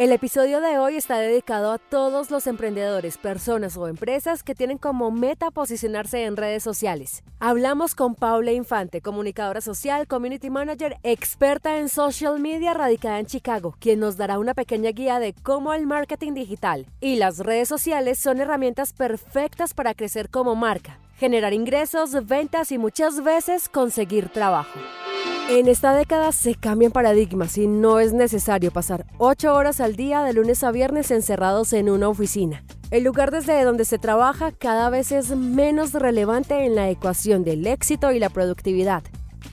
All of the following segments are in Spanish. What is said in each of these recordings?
El episodio de hoy está dedicado a todos los emprendedores, personas o empresas que tienen como meta posicionarse en redes sociales. Hablamos con Paula Infante, comunicadora social, community manager, experta en social media radicada en Chicago, quien nos dará una pequeña guía de cómo el marketing digital y las redes sociales son herramientas perfectas para crecer como marca, generar ingresos, ventas y muchas veces conseguir trabajo. En esta década se cambian paradigmas y no es necesario pasar 8 horas al día de lunes a viernes encerrados en una oficina. El lugar desde donde se trabaja cada vez es menos relevante en la ecuación del éxito y la productividad.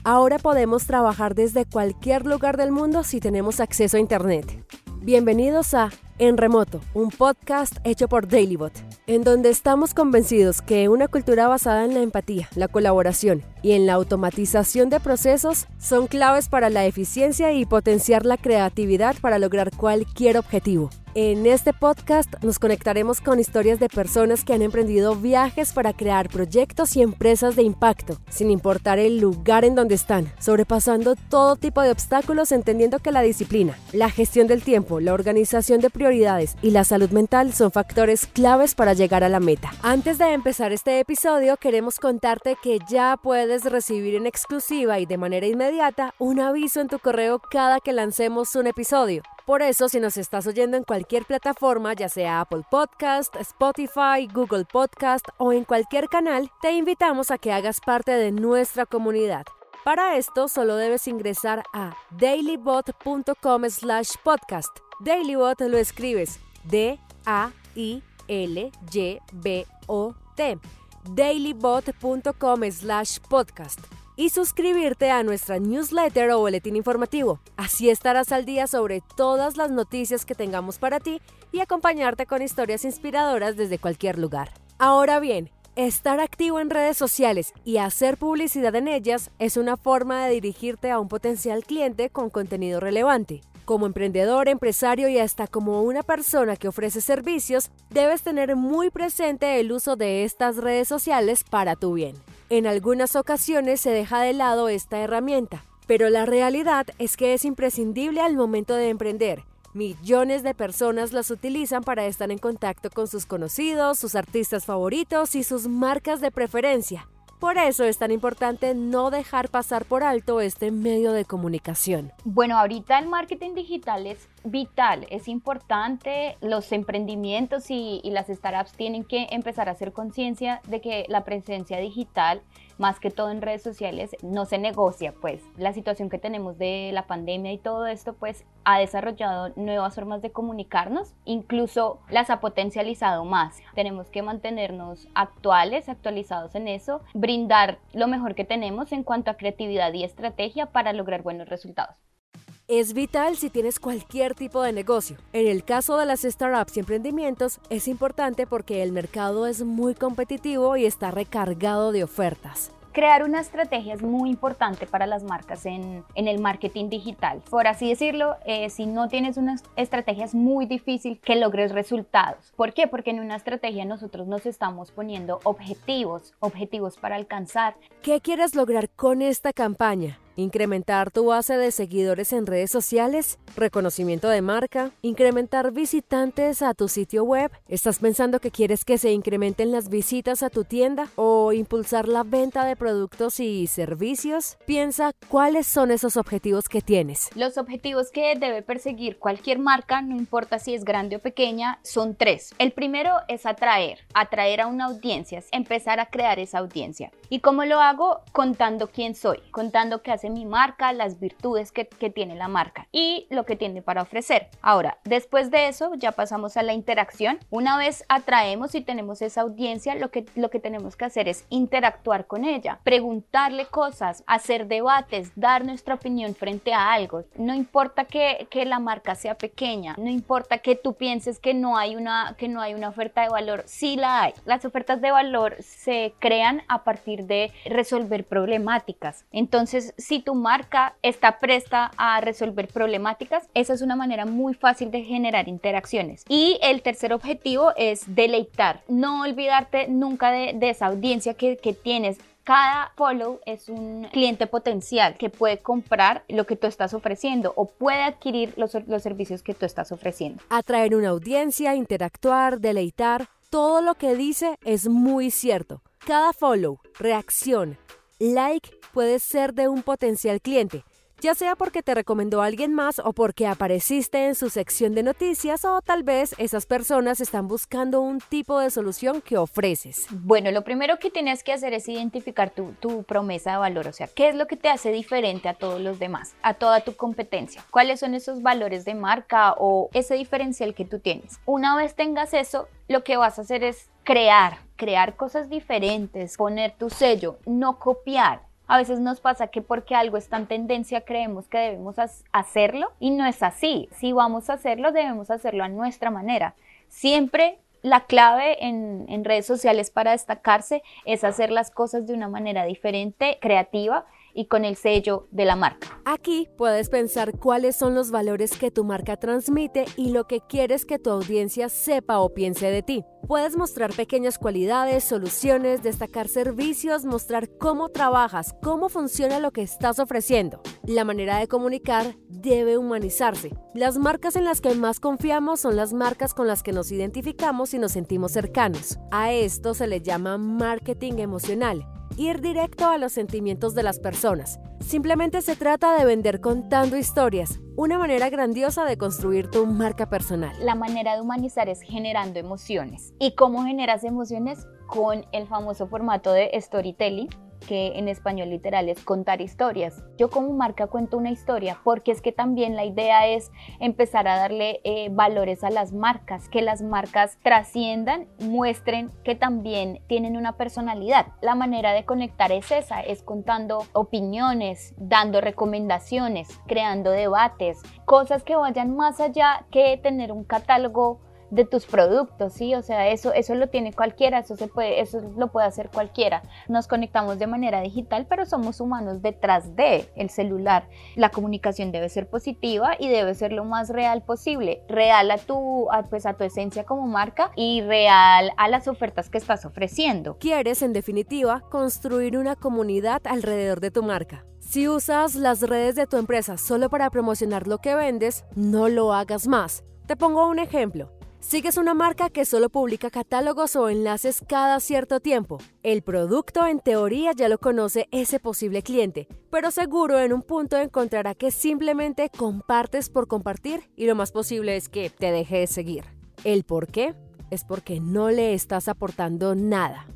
Ahora podemos trabajar desde cualquier lugar del mundo si tenemos acceso a Internet. Bienvenidos a En Remoto, un podcast hecho por Dailybot, en donde estamos convencidos que una cultura basada en la empatía, la colaboración y en la automatización de procesos son claves para la eficiencia y potenciar la creatividad para lograr cualquier objetivo. En este podcast nos conectaremos con historias de personas que han emprendido viajes para crear proyectos y empresas de impacto, sin importar el lugar en donde están, sobrepasando todo tipo de obstáculos entendiendo que la disciplina, la gestión del tiempo, la organización de prioridades y la salud mental son factores claves para llegar a la meta. Antes de empezar este episodio, queremos contarte que ya puedes recibir en exclusiva y de manera inmediata un aviso en tu correo cada que lancemos un episodio. Por eso, si nos estás oyendo en cualquier plataforma, ya sea Apple Podcast, Spotify, Google Podcast o en cualquier canal, te invitamos a que hagas parte de nuestra comunidad. Para esto, solo debes ingresar a dailybot.com slash podcast. Dailybot lo escribes D-A-I-L-Y-B-O-T. dailybot.com slash podcast y suscribirte a nuestra newsletter o boletín informativo. Así estarás al día sobre todas las noticias que tengamos para ti y acompañarte con historias inspiradoras desde cualquier lugar. Ahora bien, estar activo en redes sociales y hacer publicidad en ellas es una forma de dirigirte a un potencial cliente con contenido relevante. Como emprendedor, empresario y hasta como una persona que ofrece servicios, debes tener muy presente el uso de estas redes sociales para tu bien. En algunas ocasiones se deja de lado esta herramienta, pero la realidad es que es imprescindible al momento de emprender. Millones de personas las utilizan para estar en contacto con sus conocidos, sus artistas favoritos y sus marcas de preferencia. Por eso es tan importante no dejar pasar por alto este medio de comunicación. Bueno, ahorita el marketing digital es vital, es importante. Los emprendimientos y, las startups tienen que empezar a hacer conciencia de que la presencia digital más que todo en redes sociales, no se negocia, pues la situación que tenemos de la pandemia y todo esto, pues ha desarrollado nuevas formas de comunicarnos, incluso las ha potencializado más. Tenemos que mantenernos actuales, actualizados en eso, brindar lo mejor que tenemos en cuanto a creatividad y estrategia para lograr buenos resultados es vital si tienes cualquier tipo de negocio. En el caso de las startups y emprendimientos es importante porque el mercado es muy competitivo y está recargado de ofertas. Crear una estrategia es muy importante para las marcas en, el marketing digital. Por así decirlo, eh, si no tienes una estrategia es muy difícil que logres resultados. ¿Por qué? Porque en una estrategia nosotros nos estamos poniendo objetivos, objetivos para alcanzar. ¿Qué quieres lograr con esta campaña? Incrementar tu base de seguidores en redes sociales, reconocimiento de marca, incrementar visitantes a tu sitio web. ¿Estás pensando que quieres que se incrementen las visitas a tu tienda o impulsar la venta de productos y servicios? Piensa cuáles son esos objetivos que tienes. Los objetivos que debe perseguir cualquier marca, no importa si es grande o pequeña, son tres. El primero es atraer, atraer a una audiencia, empezar a crear esa audiencia. ¿Y cómo lo hago? Contando quién soy, contando qué hace mi marca, las virtudes que, tiene la marca y lo que tiene para ofrecer. Ahora, después de eso ya pasamos a la interacción. Una vez atraemos y tenemos esa audiencia, lo que, lo que tenemos que hacer es interactuar con ella, preguntarle cosas, hacer debates, dar nuestra opinión frente a algo. No importa que, que la marca sea pequeña, no importa que tú pienses que no hay una, que no hay una oferta de valor, sí la hay. Las ofertas de valor se crean a partir de resolver problemáticas. Entonces, si tu marca está presta a resolver problemáticas, esa es una manera muy fácil de generar interacciones. Y el tercer objetivo es deleitar, no olvidarte nunca de, esa audiencia que, tienes cada follow es un cliente potencial que puede comprar lo que tú estás ofreciendo o puede adquirir los, los servicios que tú estás ofreciendo. Atraer una audiencia, interactuar, deleitar, todo lo que dice es muy cierto. Cada follow, reacción, like puede ser de un potencial cliente ya sea porque te recomendó a alguien más o porque apareciste en su sección de noticias o tal vez esas personas están buscando un tipo de solución que ofreces. Bueno, lo primero que tienes que hacer es identificar tu, tu promesa de valor, o sea, qué es lo que te hace diferente a todos los demás, a toda tu competencia, cuáles son esos valores de marca o ese diferencial que tú tienes. Una vez tengas eso, lo que vas a hacer es crear, crear cosas diferentes, poner tu sello, no copiar. A veces nos pasa que porque algo está en tendencia creemos que debemos hacerlo y no es así. Si vamos a hacerlo, debemos hacerlo a nuestra manera. Siempre la clave en, en, redes sociales para destacarse es hacer las cosas de una manera diferente, creativa y con el sello de la marca. Aquí puedes pensar cuáles son los valores que tu marca transmite y lo que quieres que tu audiencia sepa o piense de ti. Puedes mostrar pequeñas cualidades, soluciones, destacar servicios, mostrar cómo trabajas, cómo funciona lo que estás ofreciendo. La manera de comunicar debe humanizarse. Las marcas en las que más confiamos son las marcas con las que nos identificamos y nos sentimos cercanos. A esto se le llama marketing emocional ir directo a los sentimientos de las personas. Simplemente se trata de vender contando historias, una manera grandiosa de construir tu marca personal. La manera de humanizar es generando emociones. ¿Y cómo generas emociones? Con el famoso formato de storytelling que en español literal es contar historias. Yo como marca cuento una historia porque es que también la idea es empezar a darle eh, valores a las marcas, que las marcas trasciendan, muestren que también tienen una personalidad. La manera de conectar es esa, es contando opiniones, dando recomendaciones, creando debates, cosas que vayan más allá que tener un catálogo de tus productos, ¿sí? O sea, eso, eso lo tiene cualquiera, eso, se puede, eso lo puede hacer cualquiera. Nos conectamos de manera digital, pero somos humanos detrás de el celular. La comunicación debe ser positiva y debe ser lo más real posible, real a tu, pues a tu esencia como marca y real a las ofertas que estás ofreciendo. Quieres, en definitiva, construir una comunidad alrededor de tu marca. Si usas las redes de tu empresa solo para promocionar lo que vendes, no lo hagas más. Te pongo un ejemplo. Sigues una marca que solo publica catálogos o enlaces cada cierto tiempo. El producto en teoría ya lo conoce ese posible cliente, pero seguro en un punto encontrará que simplemente compartes por compartir y lo más posible es que te deje de seguir. ¿El por qué? Es porque no le estás aportando nada.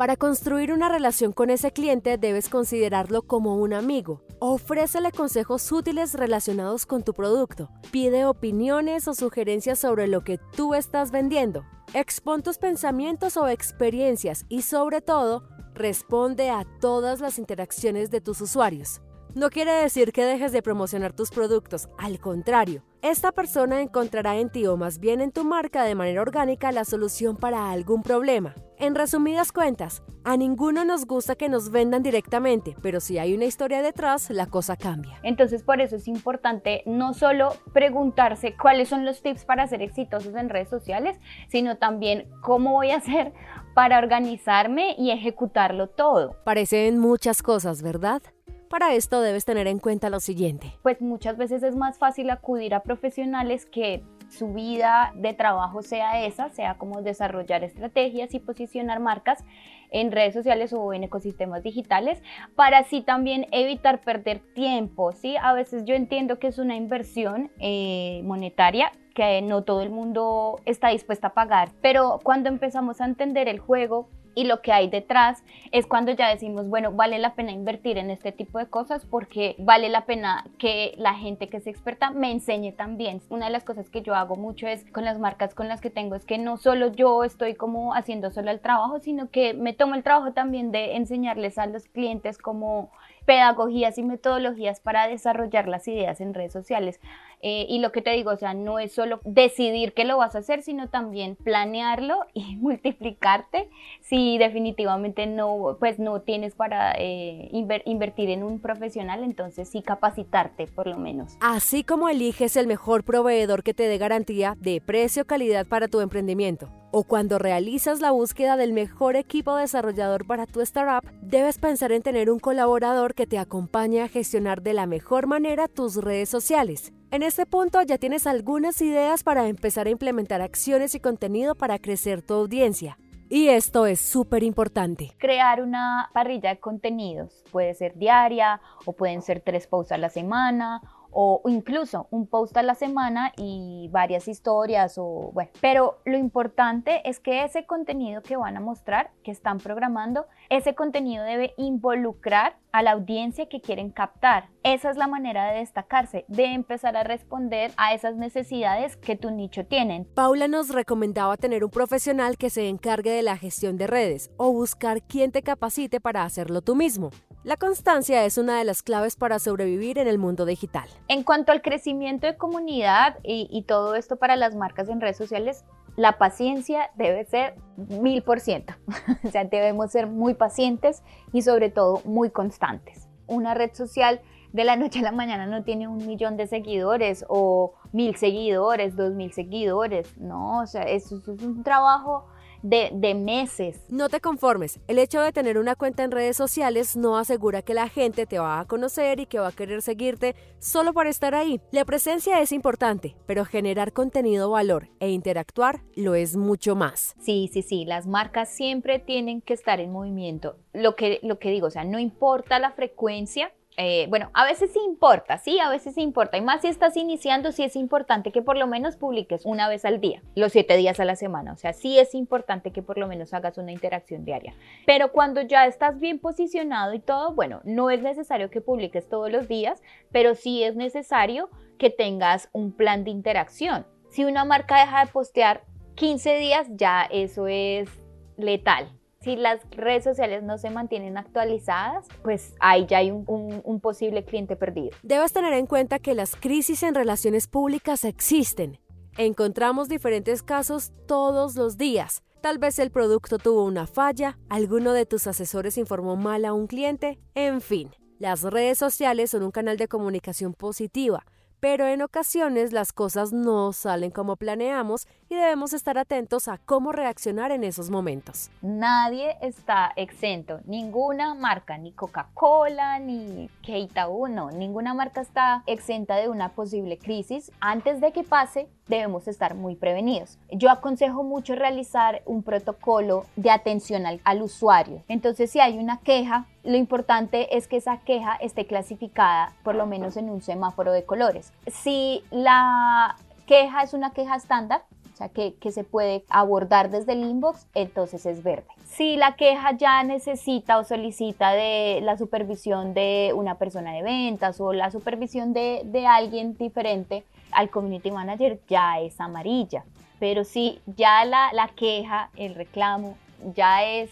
Para construir una relación con ese cliente debes considerarlo como un amigo. Ofrécele consejos útiles relacionados con tu producto. Pide opiniones o sugerencias sobre lo que tú estás vendiendo. Expon tus pensamientos o experiencias y sobre todo, responde a todas las interacciones de tus usuarios. No quiere decir que dejes de promocionar tus productos, al contrario, esta persona encontrará en ti o más bien en tu marca de manera orgánica la solución para algún problema. En resumidas cuentas, a ninguno nos gusta que nos vendan directamente, pero si hay una historia detrás, la cosa cambia. Entonces por eso es importante no solo preguntarse cuáles son los tips para ser exitosos en redes sociales, sino también cómo voy a hacer para organizarme y ejecutarlo todo. Parecen muchas cosas, ¿verdad? Para esto debes tener en cuenta lo siguiente. Pues muchas veces es más fácil acudir a profesionales que su vida de trabajo sea esa, sea como desarrollar estrategias y posicionar marcas en redes sociales o en ecosistemas digitales para así también evitar perder tiempo, ¿sí? A veces yo entiendo que es una inversión eh, monetaria que no todo el mundo está dispuesto a pagar, pero cuando empezamos a entender el juego, y lo que hay detrás es cuando ya decimos, bueno, vale la pena invertir en este tipo de cosas porque vale la pena que la gente que es experta me enseñe también. Una de las cosas que yo hago mucho es con las marcas con las que tengo es que no solo yo estoy como haciendo solo el trabajo, sino que me tomo el trabajo también de enseñarles a los clientes como pedagogías y metodologías para desarrollar las ideas en redes sociales. Eh, y lo que te digo, o sea, no es solo decidir que lo vas a hacer, sino también planearlo y multiplicarte si definitivamente no, pues no tienes para eh, invertir en un profesional, entonces sí capacitarte por lo menos. Así como eliges el mejor proveedor que te dé garantía de precio-calidad para tu emprendimiento. O cuando realizas la búsqueda del mejor equipo desarrollador para tu startup, debes pensar en tener un colaborador que te acompañe a gestionar de la mejor manera tus redes sociales. En este punto ya tienes algunas ideas para empezar a implementar acciones y contenido para crecer tu audiencia. Y esto es súper importante. Crear una parrilla de contenidos. Puede ser diaria o pueden ser tres posts a la semana o incluso un post a la semana y varias historias o bueno, pero lo importante es que ese contenido que van a mostrar, que están programando, ese contenido debe involucrar a la audiencia que quieren captar. Esa es la manera de destacarse, de empezar a responder a esas necesidades que tu nicho tienen. Paula nos recomendaba tener un profesional que se encargue de la gestión de redes o buscar quien te capacite para hacerlo tú mismo. La constancia es una de las claves para sobrevivir en el mundo digital. En cuanto al crecimiento de comunidad y, todo esto para las marcas en redes sociales, la paciencia debe ser mil por ciento. o sea, debemos ser muy pacientes y sobre todo muy constantes. Una red social de la noche a la mañana no tiene un millón de seguidores o mil seguidores, dos mil seguidores. No, o sea, eso es un trabajo de, meses. No te conformes, el hecho de tener una cuenta en redes sociales no asegura que la gente te va a conocer y que va a querer seguirte solo por estar ahí. La presencia es importante, pero generar contenido valor e interactuar lo es mucho más. Sí, sí, sí, las marcas siempre tienen que estar en movimiento. Lo que, lo que digo, o sea, no importa la frecuencia, eh, bueno, a veces importa, sí, a veces importa. Y más si estás iniciando, sí es importante que por lo menos publiques una vez al día, los siete días a la semana. O sea, sí es importante que por lo menos hagas una interacción diaria. Pero cuando ya estás bien posicionado y todo, bueno, no es necesario que publiques todos los días, pero sí es necesario que tengas un plan de interacción. Si una marca deja de postear 15 días, ya eso es letal si las redes sociales no se mantienen actualizadas, pues ahí ya hay un, posible cliente perdido. Debes tener en cuenta que las crisis en relaciones públicas existen. Encontramos diferentes casos todos los días. Tal vez el producto tuvo una falla, alguno de tus asesores informó mal a un cliente, en fin. Las redes sociales son un canal de comunicación positiva, pero en ocasiones las cosas no salen como planeamos y debemos estar atentos a cómo reaccionar en esos momentos. Nadie está exento, ninguna marca, ni Coca-Cola, ni Keita Uno, ninguna marca está exenta de una posible crisis. Antes de que pase, debemos estar muy prevenidos. Yo aconsejo mucho realizar un protocolo de atención al, al usuario. Entonces, si hay una queja, lo importante es que esa queja esté clasificada por lo menos en un semáforo de colores. Si la queja es una queja estándar, que, se puede abordar desde el inbox, entonces es verde. Si la queja ya necesita o solicita de la supervisión de una persona de ventas o la supervisión de, de alguien diferente al community manager, ya es amarilla. Pero si ya la, queja, el reclamo, ya es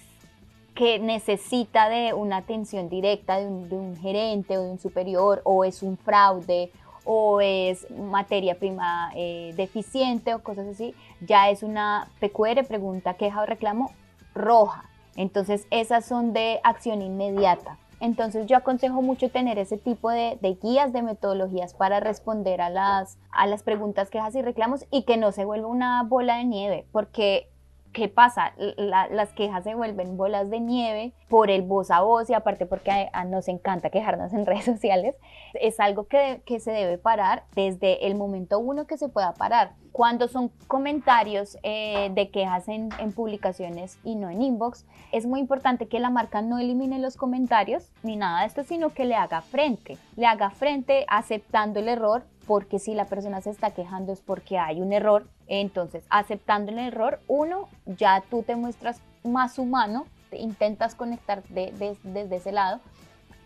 que necesita de una atención directa de un, gerente o de un superior, o es un fraude, o es materia prima eh, deficiente o cosas así, ya es una PQR, pregunta, queja o reclamo roja. Entonces esas son de acción inmediata. Entonces yo aconsejo mucho tener ese tipo de, guías, de metodologías para responder a las preguntas, quejas y reclamos y que no se vuelva una bola de nieve, porque ¿qué pasa? las quejas se vuelven bolas de nieve por el voz a voz y aparte porque nos encanta quejarnos en redes sociales. Es algo que, que se debe parar desde el momento uno que se pueda parar. Cuando son comentarios eh, de quejas en, en, publicaciones y no en inbox, es muy importante que la marca no elimine los comentarios ni nada de esto, sino que le haga frente. Le haga frente aceptando el error, porque si la persona se está quejando es porque hay un error. Entonces, aceptando el error, uno, ya tú te muestras más humano, intentas conectar desde ese lado.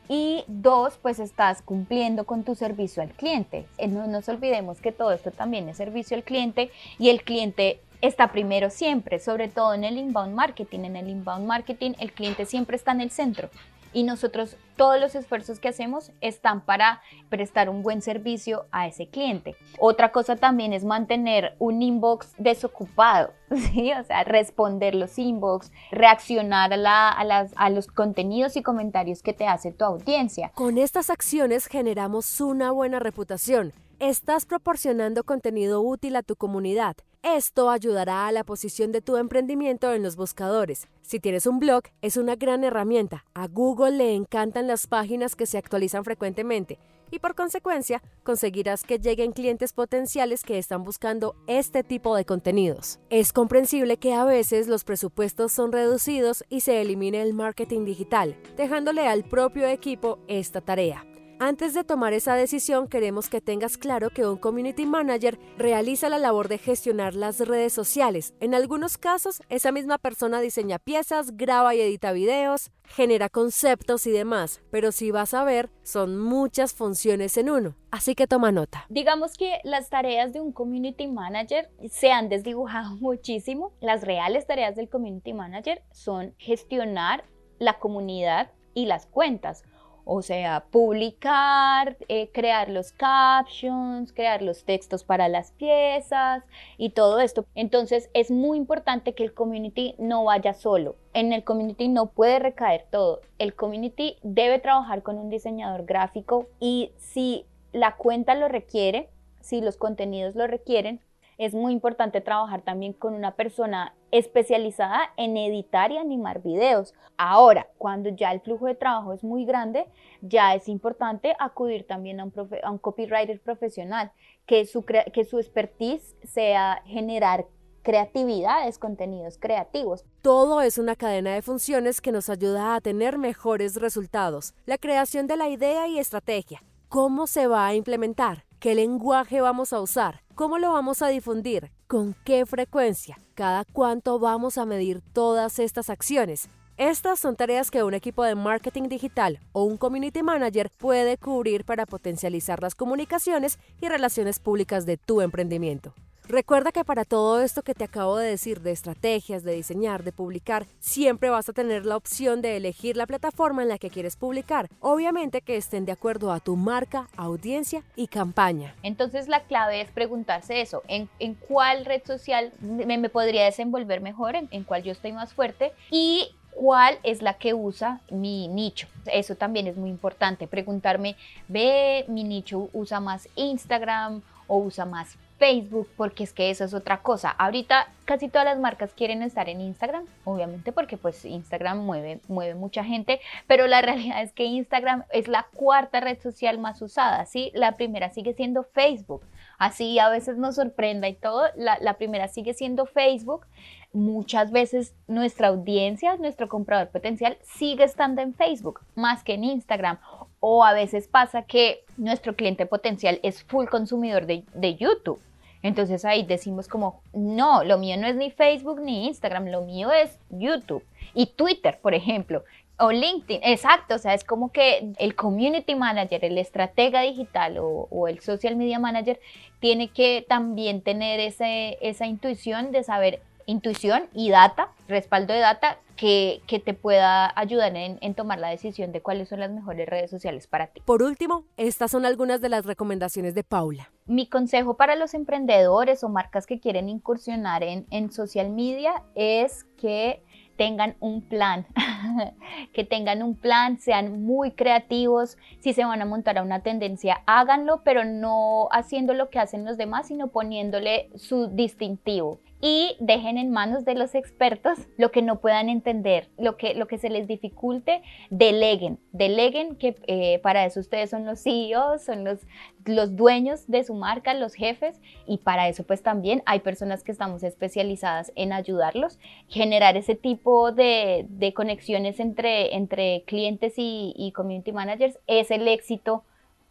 Y dos, pues estás cumpliendo con tu servicio al cliente. Eh, no nos olvidemos que todo esto también es servicio al cliente y el cliente está primero siempre, sobre todo en el inbound marketing. En el inbound marketing el cliente siempre está en el centro y nosotros todos los esfuerzos que hacemos están para prestar un buen servicio a ese cliente. Otra cosa también es mantener un inbox desocupado, ¿sí? o sea, responder los inbox, reaccionar a, a los contenidos y comentarios que te hace tu audiencia. Con estas acciones generamos una buena reputación estás proporcionando contenido útil a tu comunidad. Esto ayudará a la posición de tu emprendimiento en los buscadores. Si tienes un blog, es una gran herramienta. A Google le encantan las páginas que se actualizan frecuentemente y por consecuencia conseguirás que lleguen clientes potenciales que están buscando este tipo de contenidos. Es comprensible que a veces los presupuestos son reducidos y se elimine el marketing digital, dejándole al propio equipo esta tarea. Antes de tomar esa decisión, queremos que tengas claro que un community manager realiza la labor de gestionar las redes sociales. En algunos casos, esa misma persona diseña piezas, graba y edita videos, genera conceptos y demás, pero si vas a ver, son muchas funciones en uno. Así que toma nota. Digamos que las tareas de un community manager se han desdibujado muchísimo. Las reales tareas del community manager son gestionar la comunidad y las cuentas o sea, publicar, eh, crear los captions, crear los textos para las piezas y todo esto. Entonces es muy importante que el community no vaya solo. En el community no puede recaer todo. El community debe trabajar con un diseñador gráfico y si la cuenta lo requiere, si los contenidos lo requieren, es muy importante trabajar también con una persona especializada en editar y animar videos. Ahora, cuando ya el flujo de trabajo es muy grande, ya es importante acudir también a un, copywriter profesional, que su, que su expertise sea generar creatividades, contenidos creativos. Todo es una cadena de funciones que nos ayuda a tener mejores resultados. La creación de la idea y estrategia. ¿Cómo se va a implementar? ¿Qué lenguaje vamos a usar? ¿Cómo lo vamos a difundir? ¿Con qué frecuencia? ¿Cada cuánto vamos a medir todas estas acciones? Estas son tareas que un equipo de marketing digital o un community manager puede cubrir para potencializar las comunicaciones y relaciones públicas de tu emprendimiento. Recuerda que para todo esto que te acabo de decir de estrategias, de diseñar, de publicar, siempre vas a tener la opción de elegir la plataforma en la que quieres publicar. Obviamente que estén de acuerdo a tu marca, audiencia y campaña. Entonces la clave es preguntarse eso, ¿en, cuál red social me, podría desenvolver mejor, en, en cuál yo estoy más fuerte y cuál es la que usa mi nicho. Eso también es muy importante, preguntarme, ve, mi nicho usa más Instagram o usa más Facebook, porque es que eso es otra cosa. Ahorita casi todas las marcas quieren estar en Instagram, obviamente porque pues Instagram mueve, mueve mucha gente, pero la realidad es que Instagram es la cuarta red social más usada, ¿sí? La primera sigue siendo Facebook. Así a veces nos sorprenda y todo, la, primera sigue siendo Facebook. Muchas veces nuestra audiencia, nuestro comprador potencial sigue estando en Facebook más que en Instagram o a veces pasa que nuestro cliente potencial es full consumidor de, YouTube. Entonces ahí decimos como, no, lo mío no es ni Facebook ni Instagram, lo mío es YouTube y Twitter, por ejemplo, o LinkedIn, exacto, o sea, es como que el community manager, el estratega digital o, el social media manager tiene que también tener ese, esa intuición de saber intuición y data, respaldo de data que, que te pueda ayudar en, en, tomar la decisión de cuáles son las mejores redes sociales para ti. Por último, estas son algunas de las recomendaciones de Paula. Mi consejo para los emprendedores o marcas que quieren incursionar en, en social media es que tengan un plan, que tengan un plan, sean muy creativos, si se van a montar a una tendencia, háganlo, pero no haciendo lo que hacen los demás, sino poniéndole su distintivo y dejen en manos de los expertos lo que no puedan entender, lo que, lo que se les dificulte, deleguen, deleguen que eh, para eso ustedes son los CEOs, son los, los dueños de su marca, los jefes y para eso pues también hay personas que estamos especializadas en ayudarlos, generar ese tipo de, de conexiones entre, entre clientes y, y community managers. Es el éxito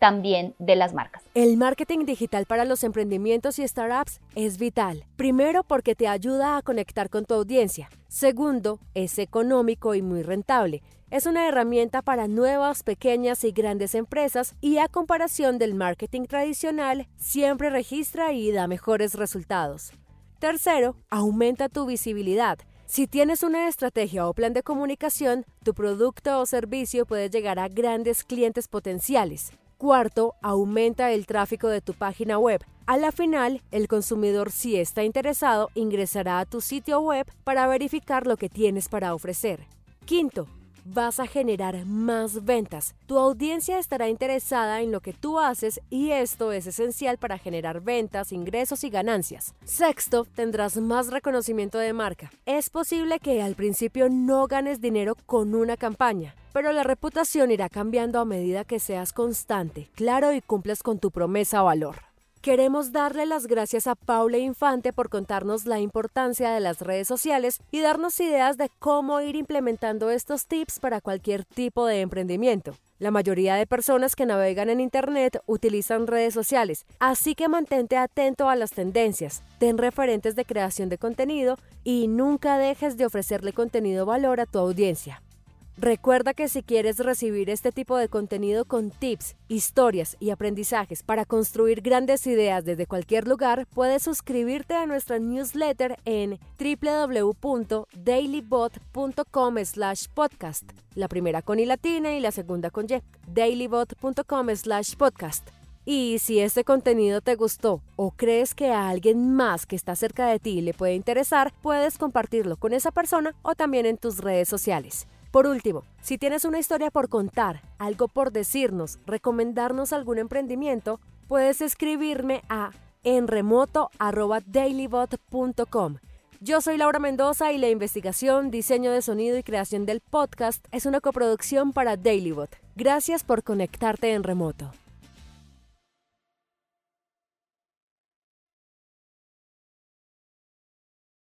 también de las marcas. El marketing digital para los emprendimientos y startups es vital. Primero, porque te ayuda a conectar con tu audiencia. Segundo, es económico y muy rentable. Es una herramienta para nuevas, pequeñas y grandes empresas y a comparación del marketing tradicional, siempre registra y da mejores resultados. Tercero, aumenta tu visibilidad. Si tienes una estrategia o plan de comunicación, tu producto o servicio puede llegar a grandes clientes potenciales. Cuarto, aumenta el tráfico de tu página web. A la final, el consumidor si está interesado ingresará a tu sitio web para verificar lo que tienes para ofrecer. Quinto, vas a generar más ventas. Tu audiencia estará interesada en lo que tú haces y esto es esencial para generar ventas, ingresos y ganancias. Sexto, tendrás más reconocimiento de marca. Es posible que al principio no ganes dinero con una campaña, pero la reputación irá cambiando a medida que seas constante, claro y cumples con tu promesa o valor. Queremos darle las gracias a Paula Infante por contarnos la importancia de las redes sociales y darnos ideas de cómo ir implementando estos tips para cualquier tipo de emprendimiento. La mayoría de personas que navegan en Internet utilizan redes sociales, así que mantente atento a las tendencias, ten referentes de creación de contenido y nunca dejes de ofrecerle contenido valor a tu audiencia. Recuerda que si quieres recibir este tipo de contenido con tips, historias y aprendizajes para construir grandes ideas desde cualquier lugar, puedes suscribirte a nuestra newsletter en www.dailybot.com/podcast. La primera con i y la segunda con y. dailybot.com/podcast. Y si este contenido te gustó o crees que a alguien más que está cerca de ti le puede interesar, puedes compartirlo con esa persona o también en tus redes sociales. Por último, si tienes una historia por contar, algo por decirnos, recomendarnos algún emprendimiento, puedes escribirme a enremoto.dailybot.com. Yo soy Laura Mendoza y la investigación, diseño de sonido y creación del podcast es una coproducción para Dailybot. Gracias por conectarte en remoto.